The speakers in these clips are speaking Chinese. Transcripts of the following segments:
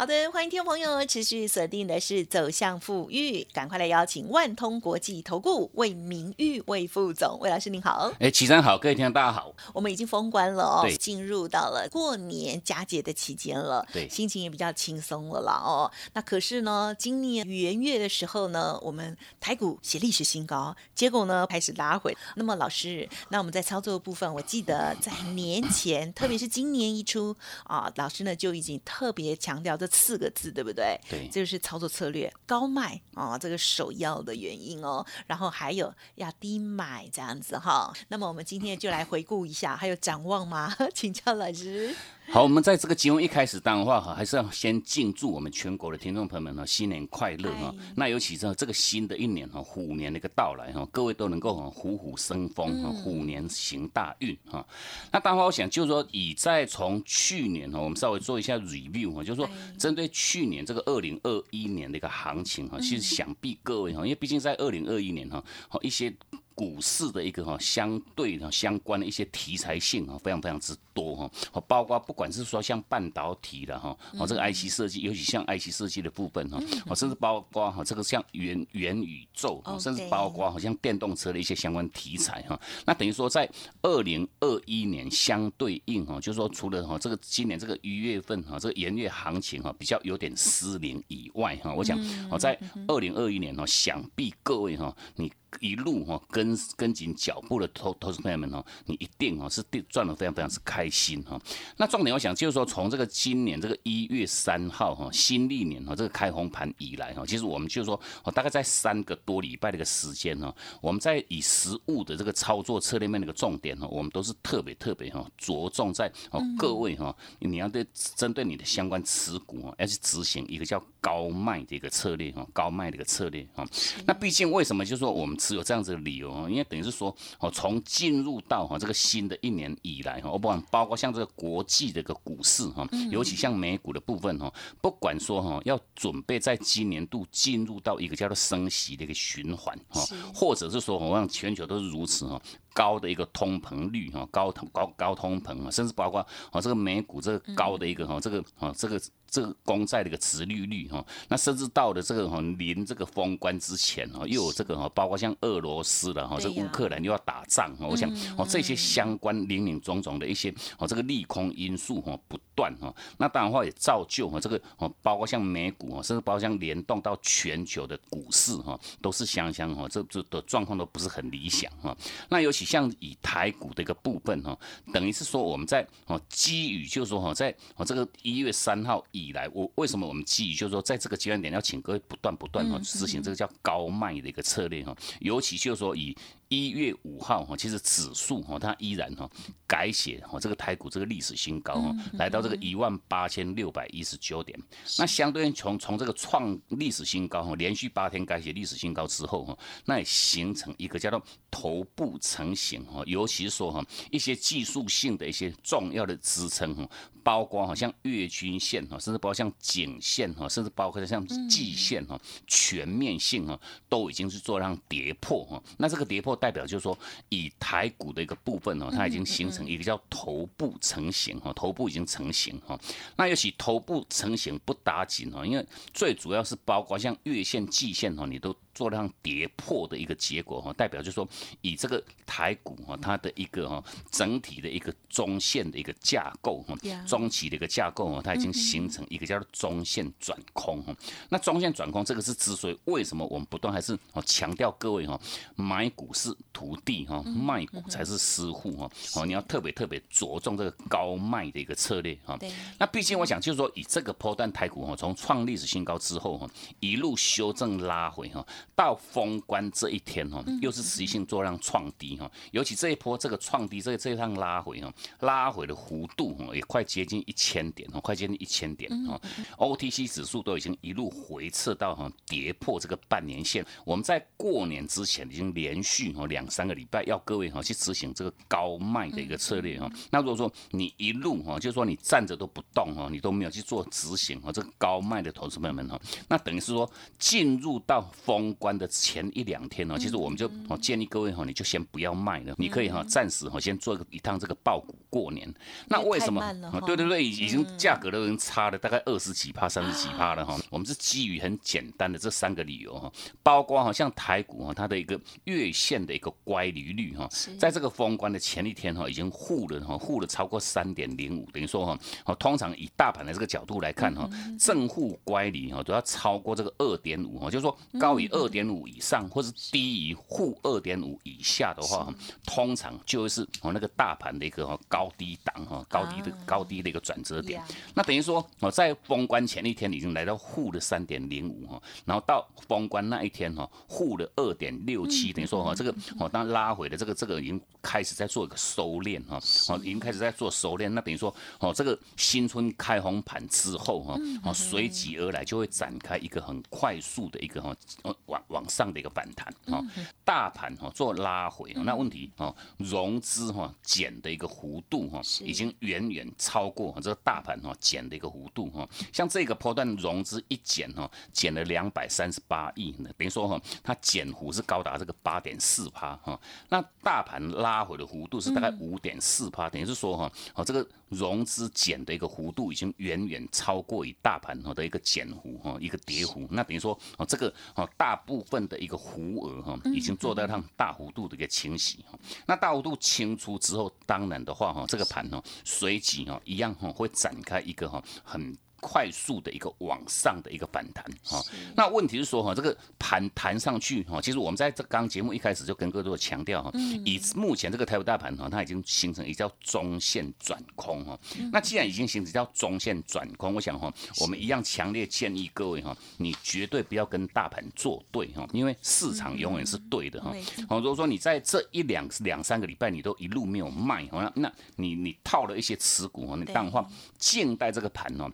好的，欢迎听众朋友持续锁定的是走向富裕，赶快来邀请万通国际投顾魏明玉魏副总，魏老师您好。哎，齐山好，各位听众大家好。我们已经封关了哦，进入到了过年佳节的期间了，对心情也比较轻松了啦哦。那可是呢，今年元月的时候呢，我们台股写历史新高，结果呢开始拉回。那么老师，那我们在操作的部分，我记得在年前，特别是今年一出啊，老师呢就已经特别强调这四个字，对不对？对这就是操作策略高卖啊，这个首要的原因哦。然后还有要低买这样子哈。那么我们今天就来回顾一下，还有展望吗？请教老师。好，我们在这个节目一开始，当的话哈，还是要先敬祝我们全国的听众朋友们哈，新年快乐哈哎。那尤其是这个新的一年哈，虎年的一个到来哈，各位都能够哈虎虎生风哈，虎年行大运哈。那当然话，我想就是说，以在从去年哈，我们稍微做一下 review 哈，就是说哎针对去年这个二零二一年的一个行情哈，其实想必各位哈，因为毕竟在二零二一年哈，好一些。股市的一个哈相对的相关的一些题材性哈非常非常之多哈，哦包括不管是说像半导体的哈，哦这个 IC 设计，尤其像 IC 设计的部分哈，哦甚至包括哈这个像元元宇宙，哦甚至包括好像电动车的一些相关题材哈，那等于说在二零二一年相对应哈，就是说除了哈这个今年这个一月份哈这个元月行情哈比较有点失灵以外哈，我想哦在二零二一年哈，想必各位哈你。一路哈跟跟紧脚步的投投资朋友们哈，你一定哈是赚赚的非常非常之开心哈。那重点我想就是说，从这个今年这个一月三号哈新历年哈这个开红盘以来哈，其实我们就是说，哦大概在三个多礼拜的一个时间哈，我们在以实物的这个操作策略面的一个重点哈，我们都是特别特别哈着重在哦各位哈，你要对针对你的相关持股哈，要去执行一个叫高卖的一个策略哈，高卖的一个策略哈。那毕竟为什么就是说我们持有这样子的理由哦？因为等于是说哦，从进入到哈这个新的一年以来哈，我不管包括像这个国际的一个股市哈，尤其像美股的部分哈，不管说哈要准备在今年度进入到一个叫做升息的一个循环哈，或者是说我让全球都是如此哈。高的一个通膨率哈，高通高高通膨啊，甚至包括啊这个美股这个高的一个哈，这个啊这个这个公债的一个殖利率哈，那甚至到了这个哈临这个封关之前哈，又有这个哈，包括像俄罗斯的哈，这乌克兰又要打仗哈，我想哦这些相关零零总总的一些哦这个利空因素哈不断哈，那当然话也造就哈这个哦包括像美股哈，甚至包括像联动到全球的股市哈，都是相相哈，这这的状况都不是很理想哈。那尤其像以台股的一个部分哈，等于是说我们在哦基于就是说哈，在哦这个一月三号以来，我为什么我们基于就是说在这个阶段点要请各位不断不断哈执行这个叫高卖的一个策略哈，尤其就是说以一月五号哈，其实指数哈它依然哈改写哈这个台股这个历史新高哈，来到这个一万八千六百一十九点。那相对于从从这个创历史新高哈，连续八天改写历史新高之后哈，那也形成一个叫做头部成型哈，尤其是说哈一些技术性的一些重要的支撑哈，包括好像月均线哈，甚至包括像颈线哈，甚至包括像季线哈，全面性哈都已经是做让跌破哈。那这个跌破代表就是说，以台股的一个部分哦，它已经形成一个叫头部成型哈，头部已经成型哈。那尤其头部成型不打紧哈，因为最主要是包括像月线、季线哈，你都。做量跌破的一个结果哈，代表就是说以这个台股哈，它的一个哈整体的一个中线的一个架构哈中期的一个架构哈，它已经形成一个叫做中线转空哈。那中线转空这个是之所以为什么我们不断还是哦强调各位哈，买股是徒弟哈，卖股才是师傅哈。哦，你要特别特别着重这个高卖的一个策略哈。那毕竟我想就是说，以这个波段台股哈，从创历史新高之后哈，一路修正拉回哈，到封关这一天哈，又是持续性做量创低哈，尤其这一波这个创低这这一趟拉回哈，拉回的幅度哈也快接接近一千点哦，快接近一千点哦。OTC 指数都已经一路回撤到哈跌破这个半年线。我们在过年之前已经连续哦两三个礼拜要各位哈去执行这个高卖的一个策略哈。那如果说你一路哈，就是说你站着都不动哈，你都没有去做执行哈，这个高卖的投资朋友们哈，那等于是说进入到封关的前一两天呢，其实我们就哦建议各位哈，你就先不要卖了，你可以哈暂时哈先做一趟这个爆股过年。那为什么？对对对，已经价格都已经差了大概二十几趴、三十几趴了哈。我们是基于很简单的这三个理由哈，包括哈像台股哈，它的一个月线的一个乖离率哈，在这个封关的前一天哈，已经护了哈，护了超过三点零五，等于说哈，哦，通常以大盘的这个角度来看哈，正负乖离哈都要超过这个二点五哈，就是说高于二点五以上，或是低于负二点五以下的话，通常就是哦那个大盘的一个高低档哈，高低的高低的一个转折点。那等于说哦，在封关前一天已经来到负的三点零五哈，然后到封关那一天哈，负的二点六七，等于说哈这个哦当拉回的这个这个已经开始在做一个收敛哈，哦已经开始在做收敛。那等于说哦这个新春开红盘之后哈，哦随即而来就会展开一个很快速的一个哈往往上的一个反弹哈，大盘哈做拉回，那问题哦融资哈减的一个幅度哈已经远远超过这个大盘哈减的一个幅度哈，像这个波段融资一减哈减了两百三十八亿呢，等于说哈它减幅是高达这个八点四趴哈，那大盘拉回的幅度是大概五点四趴，等于是说哈哦这个融资减的一个幅度已经远远超过于大盘哈的一个减幅哈一个跌幅，那等于说哦这个哦大部分的一个弧额哈已经做到让大幅度的一个清洗哈，那大幅度清出之后，当然的话哈这个盘哈随即哈一样哈会展开一个哈很。快速的一个往上的一个反弹哈，那问题是说哈，这个盘弹上去哈，其实我们在这刚节目一开始就跟各位强调哈，以目前这个台股大盘哈，它已经形成一叫中线转空哈。那既然已经形成叫中线转空，我想哈，我们一样强烈建议各位哈，你绝对不要跟大盘作对哈，因为市场永远是对的哈。好，如果说你在这一两两三个礼拜你都一路没有卖哈，那你你套了一些持股哈，你当然话静待这个盘哦。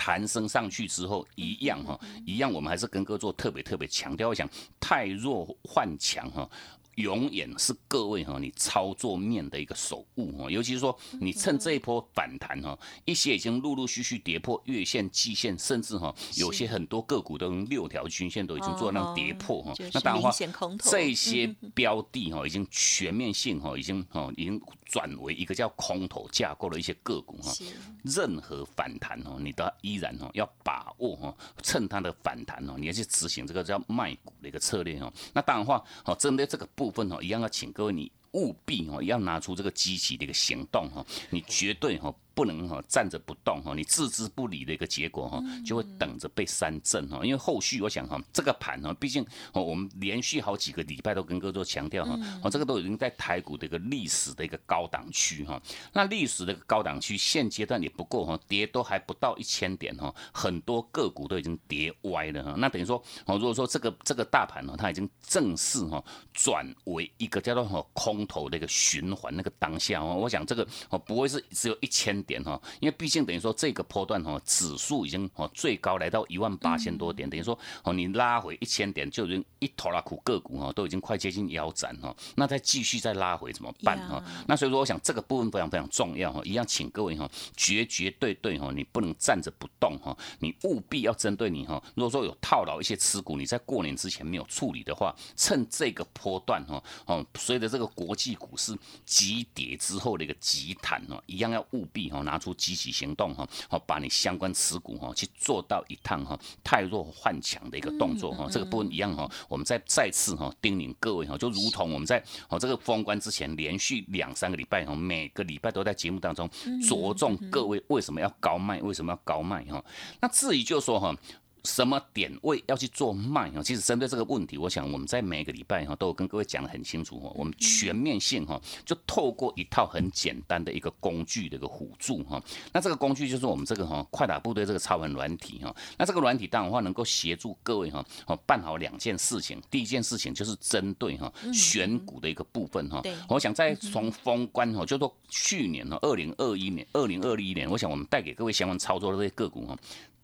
弹升上去之后，一样哈，一样，我们还是跟哥做特别特别强调，我想太弱换强哈。永远是各位哈，你操作面的一个手误哈，尤其是说你趁这一波反弹哈，一些已经陆陆续续跌破月线、季线，甚至哈有些很多个股都用六条均线都已经做那跌破哈，那当然话这些标的哈已经全面性哈已经哈已经转为一个叫空头架构的一些个股哈，任何反弹哦你都依然哦要把握哈，趁它的反弹哦，你要去执行这个叫卖股的一个策略哦，那当然话哦针对这个部。部分哦，一样要请各位你务必哦，要拿出这个积极的一个行动哈，你绝对哈。不能哈站着不动哈，你置之不理的一个结果哈，就会等着被三震哈。因为后续我想哈，这个盘哈，毕竟哦，我们连续好几个礼拜都跟各位做强调哈，哦，这个都已经在台股的一个历史的一个高档区哈。那历史的高档区现阶段也不够哈，跌都还不到一千点哈，很多个股都已经跌歪了哈。那等于说哦，如果说这个这个大盘呢，它已经正式哈转为一个叫做哈空头的一个循环那个当下哦，我想这个哦不会是只有一千。点哈，因为毕竟等于说这个波段哈，指数已经哦最高来到一万八千多点，等于说哦你拉回一千点就已经一头拉苦个股哈都已经快接近腰斩哈，那再继续再拉回怎么办哈？那所以说我想这个部分非常非常重要哈，一样请各位哈绝绝对对哈，你不能站着不动哈，你务必要针对你哈，如果说有套牢一些持股，你在过年之前没有处理的话，趁这个波段哈哦随着这个国际股市急跌之后的一个急弹哦，一样要务必。哦，拿出积极行动哈，好把你相关持股哈去做到一趟哈太弱换强的一个动作哈，这个部分一样哈，我们再再次哈叮咛各位哈，就如同我们在哦这个封关之前连续两三个礼拜哈，每个礼拜都在节目当中着重各位为什么要高卖，为什么要高卖哈？那至于就说哈。什么点位要去做卖啊？其实针对这个问题，我想我们在每个礼拜哈都有跟各位讲的很清楚哈。我们全面性哈，就透过一套很简单的一个工具的一个辅助哈。那这个工具就是我们这个哈快打部队这个超文软体哈。那这个软体当然话能够协助各位哈哦办好两件事情。第一件事情就是针对哈选股的一个部分哈。我想再从封关哈，就说去年哈二零二一年、二零二一年，我想我们带给各位相关操作的这些个股哈。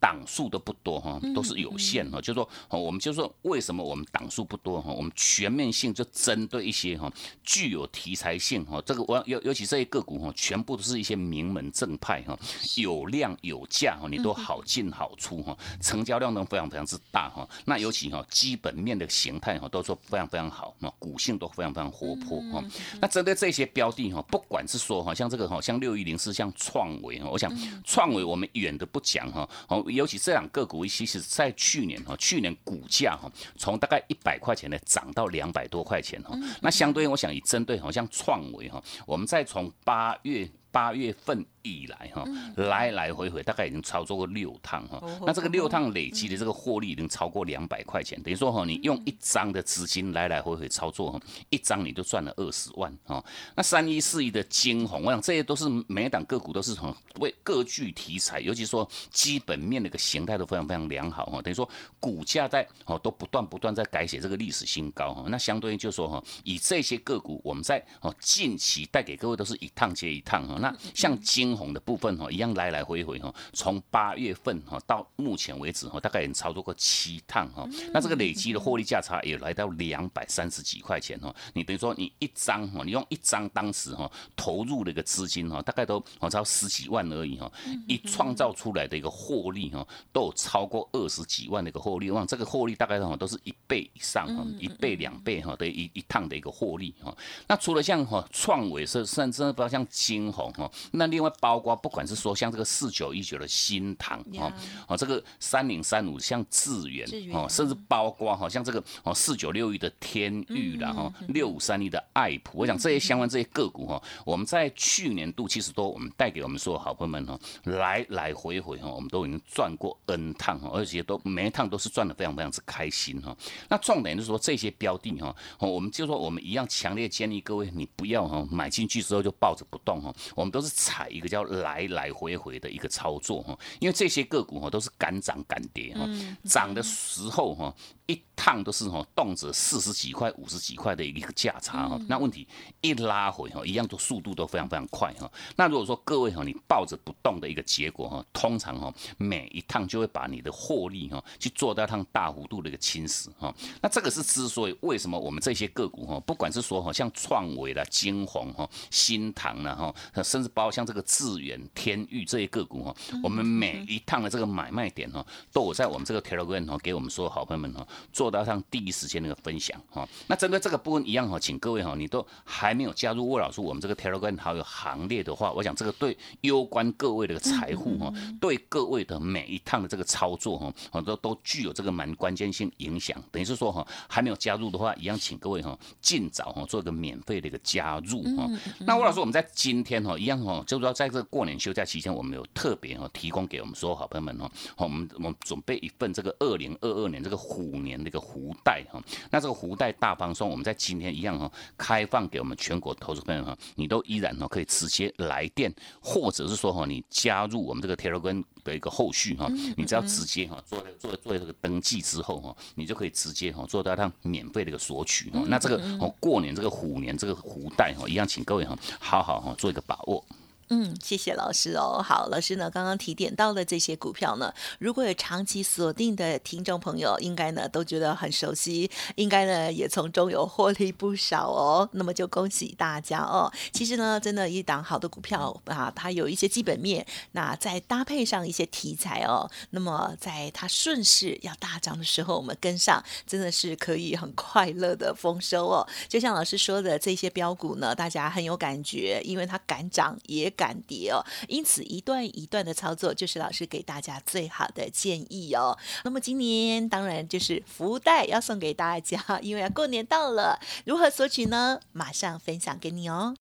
档数都不多哈，都是有限哈。就说我们就说为什么我们档数不多哈？我们全面性就针对一些哈具有题材性哈。这个我尤尤其这些个股哈，全部都是一些名门正派哈，有量有价哈，你都好进好出哈，成交量都非常非常之大哈。那尤其哈基本面的形态哈，都说非常非常好，那股性都非常非常活泼哈。那针对这些标的哈，不管是说哈像这个哈像六一零四像创维哈，我想创维我们远的不讲哈哦。尤其这两个股，其实在去年哈，去年股价哈，从大概一百块钱呢涨到两百多块钱哈。那相对，我想以针对好像创维哈，我们再从八月八月份。以来哈，来来回回大概已经操作过六趟哈，那这个六趟累积的这个获利已经超过两百块钱，等于说哈，你用一张的资金来来回回操作哈，一张你就赚了二十万哈。那三一四一的金红，我想这些都是每档个股都是很为各具题材，尤其说基本面的一个形态都非常非常良好哈，等于说股价在哦都不断不断在改写这个历史新高哈。那相对于就说哈，以这些个股我们在哦近期带给各位都是一趟接一趟哈。那像金红的部分哈，一样来来回回哈，从八月份哈到目前为止哈，大概已经操作过七趟哈。那这个累积的获利价差也来到两百三十几块钱哈。你等于说你一张哈，你用一张当时哈投入的一个资金哈，大概都哦超十几万而已哈。一创造出来的一个获利哈，都有超过二十几万的一个获利。哇，这个获利大概哈都是一倍以上哈，一倍两倍哈的一一趟的一个获利哈。那除了像哈创伟是甚至不要像金红哈，那另外。包括不管是说像这个四九一九的新塘哦，哦这个三零三五像智源哦，甚至包括哈像这个哦四九六一的天域啦哈，六五三一的爱普，我想这些相关这些个股哈，我们在去年度其实都我们带给我们所有好朋友们哈，来来回回哈，我们都已经赚过 N 趟哈，而且都每一趟都是赚的非常非常之开心哈。那重点就是说这些标的哈，我们就说我们一样强烈建议各位你不要哈买进去之后就抱着不动哈，我们都是踩一个叫。要来来回回的一个操作哈，因为这些个股哈都是敢涨敢跌哈，涨的时候哈。一趟都是哈，动辄四十几块、五十几块的一个价差哈。那问题一拉回哈，一样都速度都非常非常快哈。那如果说各位哈，你抱着不动的一个结果哈，通常哈，每一趟就会把你的获利哈，去做到一趟大幅度的一个侵蚀哈。那这个是之所以为什么我们这些个股哈，不管是说哈，像创维啦、金鸿哈、新唐啦哈，甚至包括像这个智远、天域这些个股哈，我们每一趟的这个买卖点哈，都有在我们这个 Telegram 哈，给我们所有好朋友们哈。做到上第一时间那个分享哈，那针对这个部分一样哈，请各位哈，你都还没有加入魏老师我们这个 Telegram 好友行列的话，我想这个对攸关各位的财富哈，对各位的每一趟的这个操作哈，很多都具有这个蛮关键性影响。等于是说哈，还没有加入的话，一样请各位哈，尽早哈做一个免费的一个加入哈。那魏老师我们在今天哈，一样哦，就是说在这个过年休假期间，我们有特别哦提供给我们所有好朋友们哦，我们我们准备一份这个二零二二年这个虎年的一个福袋哈，那这个福袋大方送，我们在今天一样哈，开放给我们全国投资朋友哈，你都依然哦可以直接来电，或者是说哈，你加入我们这个 Telegram 的一个后续哈，你只要直接哈做做做这个登记之后哈，你就可以直接哈做到它免费的一个索取哈。那这个哦过年这个虎年这个福袋哈，一样请各位哈好好哈做一个把握。嗯，谢谢老师哦。好，老师呢刚刚提点到的这些股票呢，如果有长期锁定的听众朋友，应该呢都觉得很熟悉，应该呢也从中有获利不少哦。那么就恭喜大家哦。其实呢，真的，一档好的股票啊，它有一些基本面，那再搭配上一些题材哦，那么在它顺势要大涨的时候，我们跟上，真的是可以很快乐的丰收哦。就像老师说的，这些标股呢，大家很有感觉，因为它敢涨也。干跌哦，因此一段一段的操作就是老师给大家最好的建议哦。那么今年当然就是福袋要送给大家，因为要过年到了，如何索取呢？马上分享给你哦。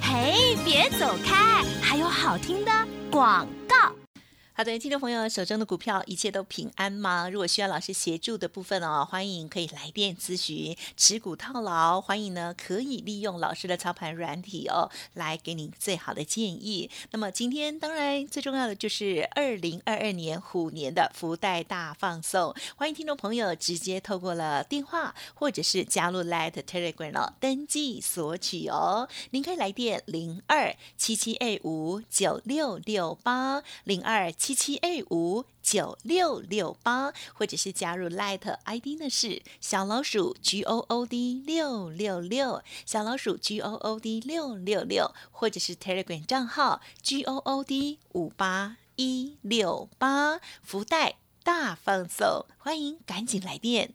嘿，别走开，还有好听的广告。好的，听众朋友，手中的股票一切都平安吗？如果需要老师协助的部分哦，欢迎可以来电咨询。持股套牢，欢迎呢可以利用老师的操盘软体哦，来给你最好的建议。那么今天当然最重要的就是二零二二年虎年的福袋大放送，欢迎听众朋友直接透过了电话或者是加入 Light Telegram 哦，登记索取哦。您可以来电零二七七 A 五九六六八零二。七七 A 五九六六八，或者是加入 Light ID 呢是小老鼠 G O O D 六六六，小老鼠 G O O D 六六六，或者是 Telegram 账号 G O O D 五八一六八，福袋大放送，欢迎赶紧来电。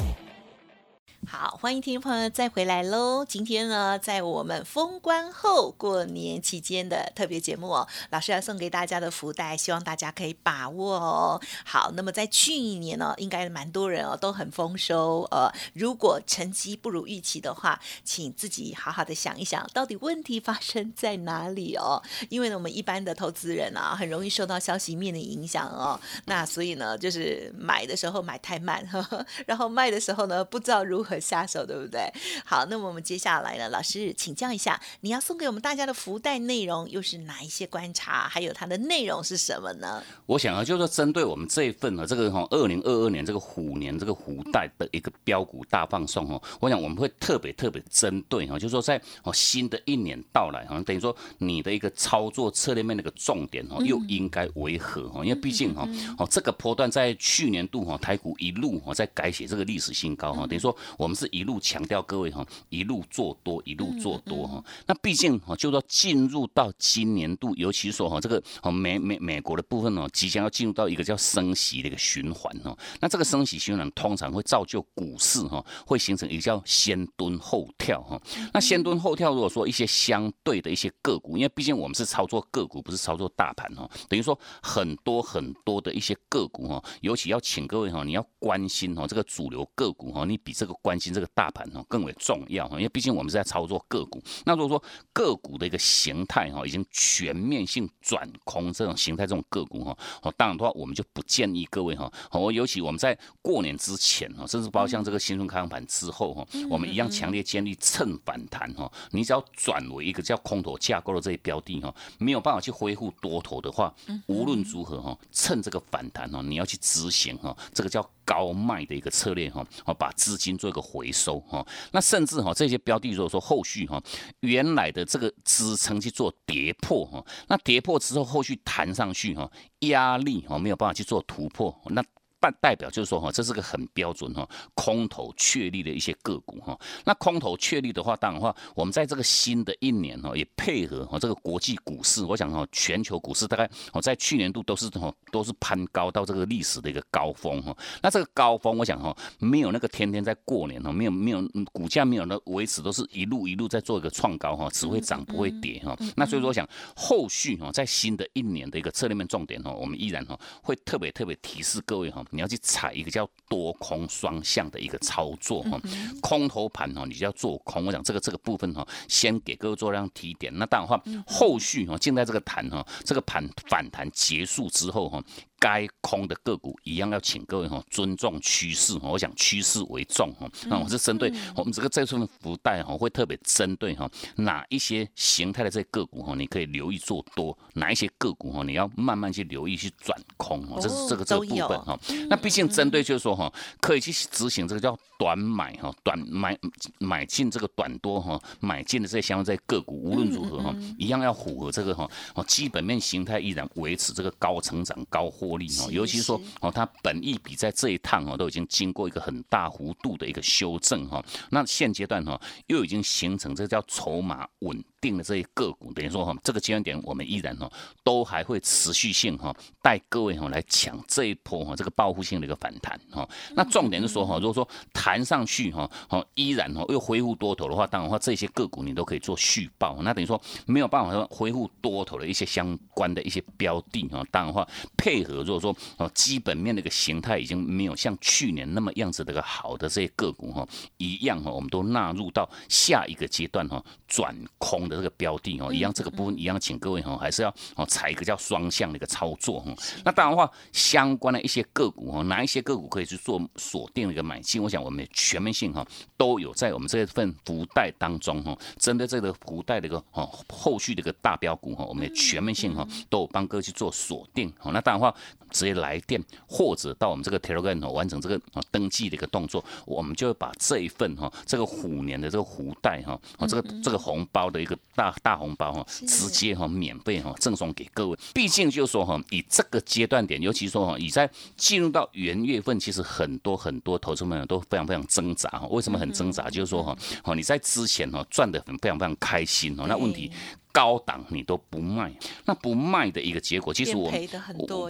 欢迎听众朋友再回来喽！今天呢，在我们封关后过年期间的特别节目哦，老师要送给大家的福袋，希望大家可以把握哦。好，那么在去年呢，应该蛮多人哦都很丰收。呃，如果成绩不如预期的话，请自己好好的想一想，到底问题发生在哪里哦？因为呢，我们一般的投资人啊，很容易受到消息面的影响哦。那所以呢，就是买的时候买太慢，呵呵然后卖的时候呢，不知道如何。下手对不对？好，那么我们接下来呢，老师请教一下，你要送给我们大家的福袋内容又是哪一些观察？还有它的内容是什么呢？我想啊，就是说针对我们这一份呢，这个哈二零二二年这个虎年这个虎袋的一个标股大放送哦，我想我们会特别特别针对哈，就是说在哦新的一年到来好像，等于说你的一个操作策略面那个重点哦，又应该为何哈？因为毕竟哈哦这个波段在去年度哈台股一路哈在改写这个历史新高哈，等于说。我们是一路强调各位哈，一路做多，一路做多哈。那毕竟哈，就说进入到今年度，尤其说哈，这个哦美美美国的部分呢，即将要进入到一个叫升息的一个循环哦。那这个升息循环通常会造就股市哈，会形成一个叫先蹲后跳哈。那先蹲后跳，如果说一些相对的一些个股，因为毕竟我们是操作个股，不是操作大盘哈。等于说很多很多的一些个股哈，尤其要请各位哈，你要关心哈这个主流个股哈，你比这个关。关心这个大盘哈更为重要哈，因为毕竟我们是在操作个股。那如果说个股的一个形态哈已经全面性转空这种形态这种个股哈，哦，当然的话我们就不建议各位哈，哦，尤其我们在过年之前哈，甚至包括像这个新春开盘之后哈，我们一样强烈建议趁反弹哈，你只要转为一个叫空头架构的这些标的哈，没有办法去恢复多头的话，无论如何哈，趁这个反弹哈，你要去执行哈，这个叫高卖的一个策略哈，哦，把资金做一个。回收哈，那甚至哈这些标的，如果说后续哈原来的这个支撑去做跌破哈，那跌破之后后续弹上去哈，压力哈没有办法去做突破，那。代代表就是说哈，这是个很标准哈，空头确立的一些个股哈。那空头确立的话，当然话，我们在这个新的一年哈，也配合哈这个国际股市，我想哈，全球股市大概哦在去年度都是哈都是攀高到这个历史的一个高峰哈。那这个高峰，我想哈，没有那个天天在过年哈，没有没有股价没有那维持，都是一路一路在做一个创高哈，只会涨不会跌哈。那所以说，我想后续哈，在新的一年的一个策略面重点哈，我们依然哈会特别特别提示各位哈。你要去踩一个叫多空双向的一个操作哈，空头盘哈，你就要做空。我讲这个这个部分哈，先给各位做这样提点。那当然话，后续哈，现在这个盘哈，这个盘反弹结束之后哈。该空的个股一样要请各位哈尊重趋势哈，我想趋势为重哈。那我是针对我们这个这份福袋哈，会特别针对哈哪一些形态的这些个股哈，你可以留意做多；哪一些个股哈，你要慢慢去留意去转空哦。这是这个这个部分哈。那毕竟针对就是说哈，可以去执行这个叫短买哈，短买买进这个短多哈，买进的这些相关在个股，无论如何哈，一样要符合这个哈，哦，基本面形态依然维持这个高成长、高获利哈，尤其是说哦，它本益比在这一趟哦，都已经经过一个很大幅度的一个修正哈，那现阶段哈，又已经形成这个叫筹码稳。定的这些个股，等于说哈，这个阶段点我们依然哈，都还会持续性哈，带各位哈来抢这一波哈，这个报复性的一个反弹哈。那重点是说哈，如果说弹上去哈，哈依然哈又恢复多头的话，当然话这些个股你都可以做续报。那等于说没有办法说恢复多头的一些相关的一些标的哈，当然话配合如果说哦基本面的一个形态已经没有像去年那么样子的一个好的这些个股哈一样哈，我们都纳入到下一个阶段哈转空。的这个标的哦，一样这个部分一样，请各位哈还是要哦采一个叫双向的一个操作哈。那当然话，相关的一些个股哈，哪一些个股可以去做锁定的一个买进？我想我们全面性哈都有在我们这份福袋当中哈，针对这个福袋的一个哦后续的一个大标股哈，我们的全面性哈都有帮各位去做锁定。好，那当然话。直接来电或者到我们这个 Telegram 完成这个啊登记的一个动作，我们就会把这一份哈这个虎年的这个福袋哈啊这个这个红包的一个大大红包哈，直接哈免费哈赠送给各位。毕竟就是说哈，以这个阶段点，尤其说哈，已在进入到元月份，其实很多很多投资朋友都非常非常挣扎哈。为什么很挣扎？就是说哈，哦你在之前哈赚的很非常非常开心哦，那问题。高档你都不卖，那不卖的一个结果，其实我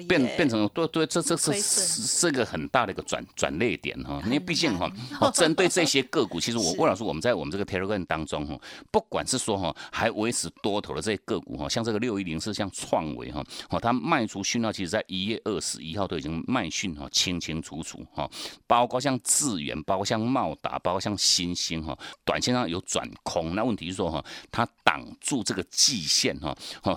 变变成对对，这这是是个很大的一个转转捩点哈。因为毕竟哈，针对这些个股，其实我魏老师我们在我们这个 Telegram 当中哈，不管是说哈还维持多头的这些个股哈，像这个六一零是像创维哈，哦它卖出讯号，其实在一月二十一号都已经卖讯哈清清楚楚哈，包括像智源，包括像茂达，包括像新兴哈，短线上有转空，那问题是说哈，它挡住这个。季线哈，好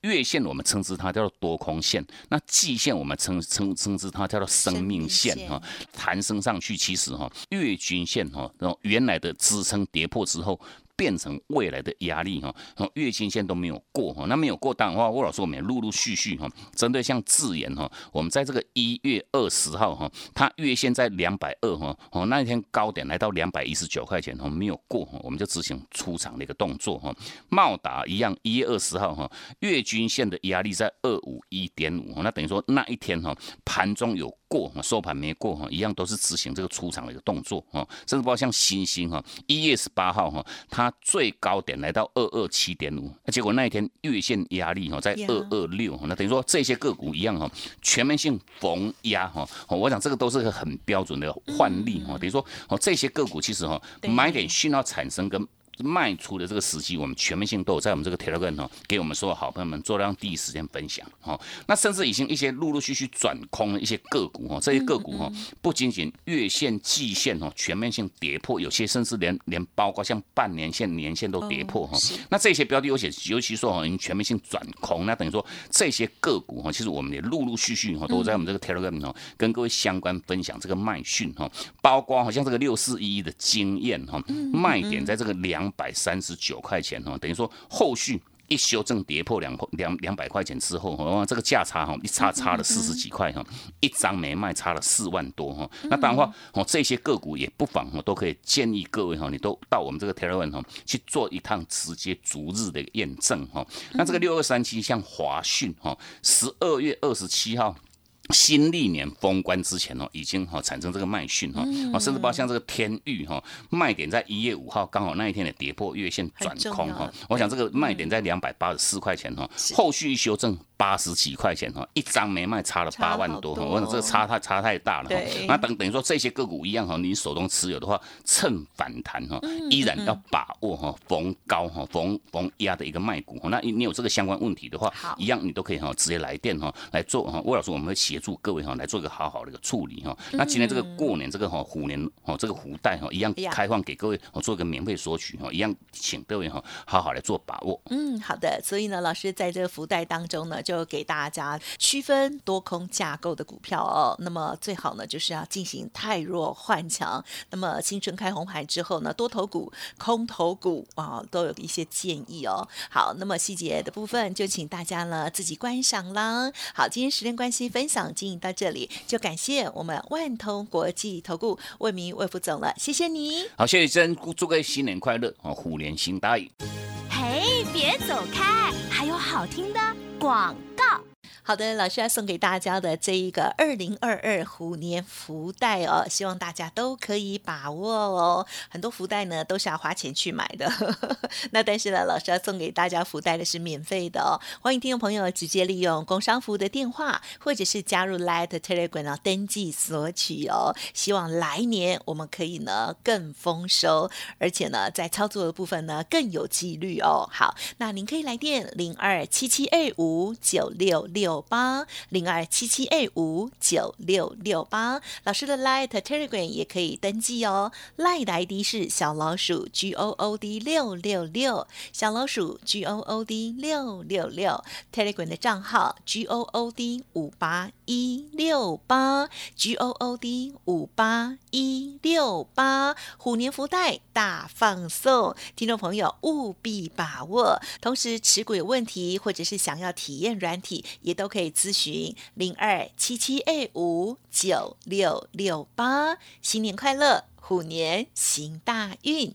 月线我们称之它叫做多空线，那季线我们称称称之它叫做生命线哈，弹升上去其实哈月均线哈，然后原来的支撑跌破之后。变成未来的压力哈，月均线都没有过哈，那没有过当的话，郭老师我们也陆陆续续哈，针对像智研哈，我们在这个一月二十号哈，它月线在两百二哈，哦那一天高点来到两百一十九块钱哈，没有过哈，我们就执行出场的一个动作哈。茂达一样，一月二十号哈，月均线的压力在二五一点五，那等于说那一天哈，盘中有。过收盘没过哈，一样都是执行这个出场的一个动作哈，甚至包括像星星哈，一月十八号哈，它最高点来到二二七点五，那结果那一天月线压力哈在二二六，那等于说这些个股一样哈，全面性逢压哈，我想这个都是个很标准的换例哈，等于说哦这些个股其实哈买点讯号产生跟。卖出的这个时机，我们全面性都有在我们这个 Telegram 哦，给我们所有好朋友们做让第一时间分享哈。那甚至已经一些陆陆续续转空的一些个股哦，这些个股哈，不仅仅月线、季线哦全面性跌破，有些甚至连连包括像半年线、年线都跌破哈。那这些标的，尤其尤其说哦，已经全面性转空，那等于说这些个股哈，其实我们也陆陆续续哈都在我们这个 Telegram 哦，跟各位相关分享这个卖讯哈，包括好像这个六四一的经验哈，卖点在这个两。百三十九块钱哈，等于说后续一修正跌破两两两百块钱之后哈，这个价差哈一差差了四十几块哈，一张没卖差了四万多哈。那当然话哦，这些个股也不妨哦，都可以建议各位哈，你都到我们这个 Telegram 哈去做一趟直接逐日的验证哈。那这个六二三七像华讯哈，十二月二十七号。新历年封关之前哦，已经哈产生这个卖讯哈，啊，甚至包括像这个天域哈，卖点在一月五号，刚好那一天的跌破月线转空哈，我想这个卖点在两百八十四块钱哈，后续修正。八十几块钱哈，一张没卖差了八万多哈，我想这个差太差太大了哈。那等等于说这些个股一样哈，你手中持有的话，趁反弹哈，依然要把握哈，逢高哈，逢逢压的一个卖股。那你你有这个相关问题的话，一样你都可以哈，直接来电哈来做哈。魏老师我们会协助各位哈来做一个好好的一个处理哈。那今天这个过年这个哈虎年哦这个福袋哈一样开放给各位做一个免费索取哈，一样请各位哈好好来做把握。嗯，好的。所以呢，老师在这个福袋当中呢就。给大家区分多空架构的股票哦，那么最好呢就是要进行太弱换强。那么新春开红盘之后呢，多头股、空头股啊都有一些建议哦。好，那么细节的部分就请大家呢自己观赏啦。好，今天时间关系，分享。享进行到这里，就感谢我们万通国际投顾魏明魏副总了，谢谢你。好，谢谢真，祝各位新年快乐哦，虎年行大运。嘿，别走开，还有好听的广告。好的，老师要送给大家的这一个二零二二虎年福袋哦，希望大家都可以把握哦。很多福袋呢都是要花钱去买的，那但是呢，老师要送给大家福袋的是免费的哦。欢迎听众朋友直接利用工商服务的电话，或者是加入 Light Telegram 哦，登记索取哦。希望来年我们可以呢更丰收，而且呢在操作的部分呢更有纪律哦。好，那您可以来电零二七七二五九六六。九八零二七七二五九六六八，老师的 Light Telegram 也可以登记哦。Light 的 ID 是小老鼠 G O O D 六六六，小老鼠 G O O D 六六六。Telegram 的账号 G O O D 五八一六八，G O O D 五八一六八。虎年福袋大放送，听众朋友务必把握。同时持股有问题，或者是想要体验软体，也都。可以咨询零二七七 A 五九六六八，新年快乐，虎年行大运。